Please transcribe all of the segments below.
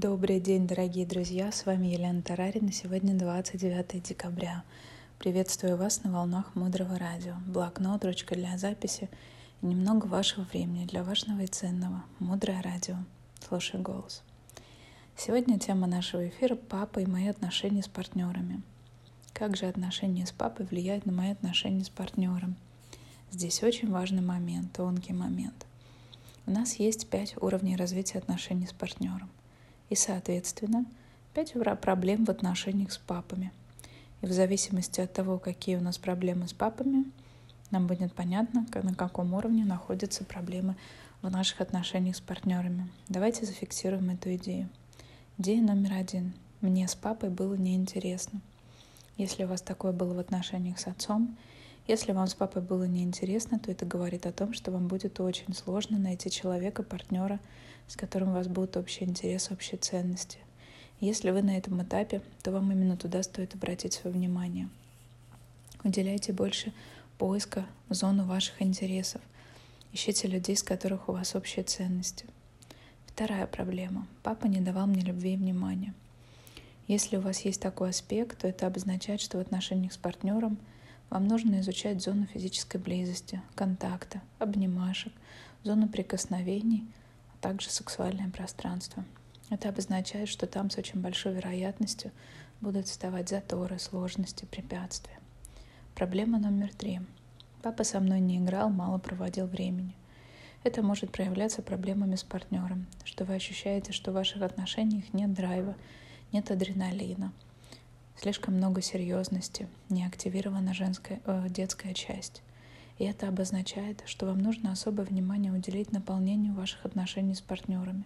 Добрый день, дорогие друзья! С вами Елена Тарарина. Сегодня 29 декабря. Приветствую вас на волнах Мудрого Радио. Блокнот, ручка для записи и немного вашего времени для важного и ценного. Мудрое Радио. Слушай голос. Сегодня тема нашего эфира — папа и мои отношения с партнерами. Как же отношения с папой влияют на мои отношения с партнером? Здесь очень важный момент, тонкий момент. У нас есть пять уровней развития отношений с партнером. И, соответственно, пять проблем в отношениях с папами. И в зависимости от того, какие у нас проблемы с папами, нам будет понятно, на каком уровне находятся проблемы в наших отношениях с партнерами. Давайте зафиксируем эту идею. Идея номер один. Мне с папой было неинтересно. Если у вас такое было в отношениях с отцом, если вам с папой было неинтересно, то это говорит о том, что вам будет очень сложно найти человека, партнера, с которым у вас будут общие интересы, общие ценности. Если вы на этом этапе, то вам именно туда стоит обратить свое внимание. Уделяйте больше поиска в зону ваших интересов. Ищите людей, с которых у вас общие ценности. Вторая проблема. Папа не давал мне любви и внимания. Если у вас есть такой аспект, то это обозначает, что в отношениях с партнером – вам нужно изучать зону физической близости, контакта, обнимашек, зону прикосновений, а также сексуальное пространство. Это обозначает, что там с очень большой вероятностью будут вставать заторы, сложности, препятствия. Проблема номер три. Папа со мной не играл, мало проводил времени. Это может проявляться проблемами с партнером, что вы ощущаете, что в ваших отношениях нет драйва, нет адреналина – слишком много серьезности, не активирована женская, э, детская часть. И это обозначает, что вам нужно особое внимание уделить наполнению ваших отношений с партнерами,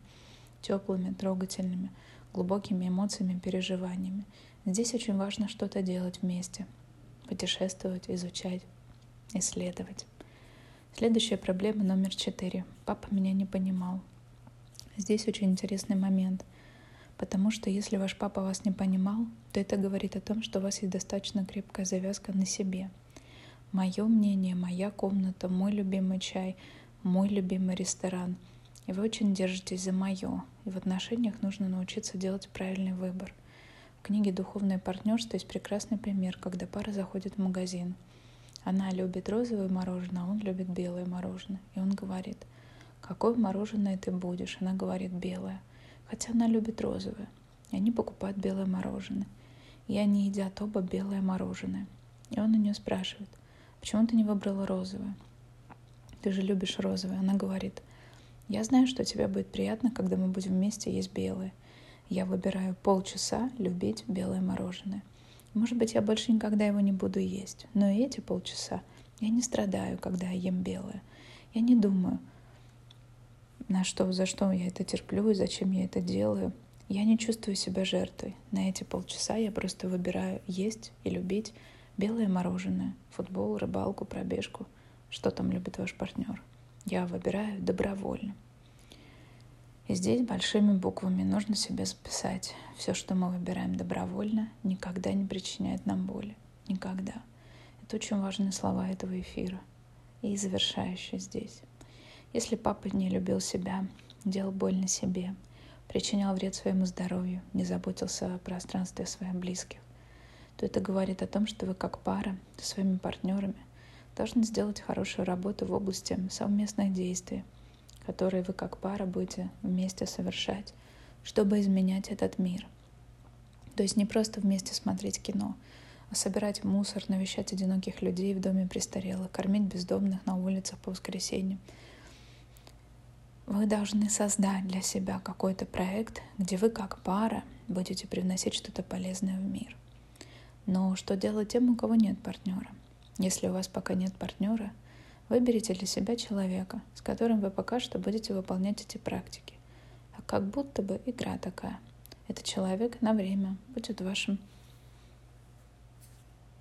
теплыми, трогательными, глубокими эмоциями, переживаниями. Здесь очень важно что-то делать вместе, путешествовать, изучать, исследовать. Следующая проблема номер четыре. Папа меня не понимал. Здесь очень интересный момент. Потому что если ваш папа вас не понимал, то это говорит о том, что у вас есть достаточно крепкая завязка на себе. Мое мнение, моя комната, мой любимый чай, мой любимый ресторан. И вы очень держитесь за мое. И в отношениях нужно научиться делать правильный выбор. В книге «Духовное партнерство» есть прекрасный пример, когда пара заходит в магазин. Она любит розовое мороженое, а он любит белое мороженое. И он говорит, какое мороженое ты будешь? Она говорит, белое хотя она любит розовое. И они покупают белое мороженое. И они едят оба белое мороженое. И он у нее спрашивает, почему ты не выбрала розовое? Ты же любишь розовое. Она говорит, я знаю, что тебе будет приятно, когда мы будем вместе есть белое. Я выбираю полчаса любить белое мороженое. Может быть, я больше никогда его не буду есть. Но и эти полчаса я не страдаю, когда я ем белое. Я не думаю, на что, за что я это терплю и зачем я это делаю. Я не чувствую себя жертвой. На эти полчаса я просто выбираю есть и любить белое мороженое, футбол, рыбалку, пробежку. Что там любит ваш партнер? Я выбираю добровольно. И здесь большими буквами нужно себе записать. Все, что мы выбираем добровольно, никогда не причиняет нам боли. Никогда. Это очень важные слова этого эфира. И завершающие здесь. Если папа не любил себя, делал больно себе, причинял вред своему здоровью, не заботился о пространстве своих близких, то это говорит о том, что вы как пара со своими партнерами должны сделать хорошую работу в области совместных действий, которые вы как пара будете вместе совершать, чтобы изменять этот мир. То есть не просто вместе смотреть кино, а собирать мусор, навещать одиноких людей в доме престарелых, кормить бездомных на улицах по воскресеньям – вы должны создать для себя какой-то проект, где вы как пара будете привносить что-то полезное в мир. Но что делать тем, у кого нет партнера? Если у вас пока нет партнера, выберите для себя человека, с которым вы пока что будете выполнять эти практики. А как будто бы игра такая. Этот человек на время будет вашим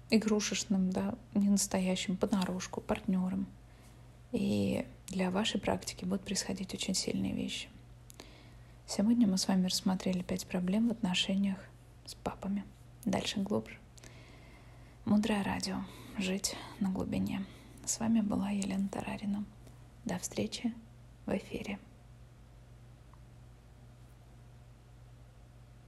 игрушечным, да, не настоящим, понарошку, партнером. И для вашей практики будут происходить очень сильные вещи. Сегодня мы с вами рассмотрели пять проблем в отношениях с папами. Дальше глубже. Мудрое радио. Жить на глубине. С вами была Елена Тарарина. До встречи в эфире.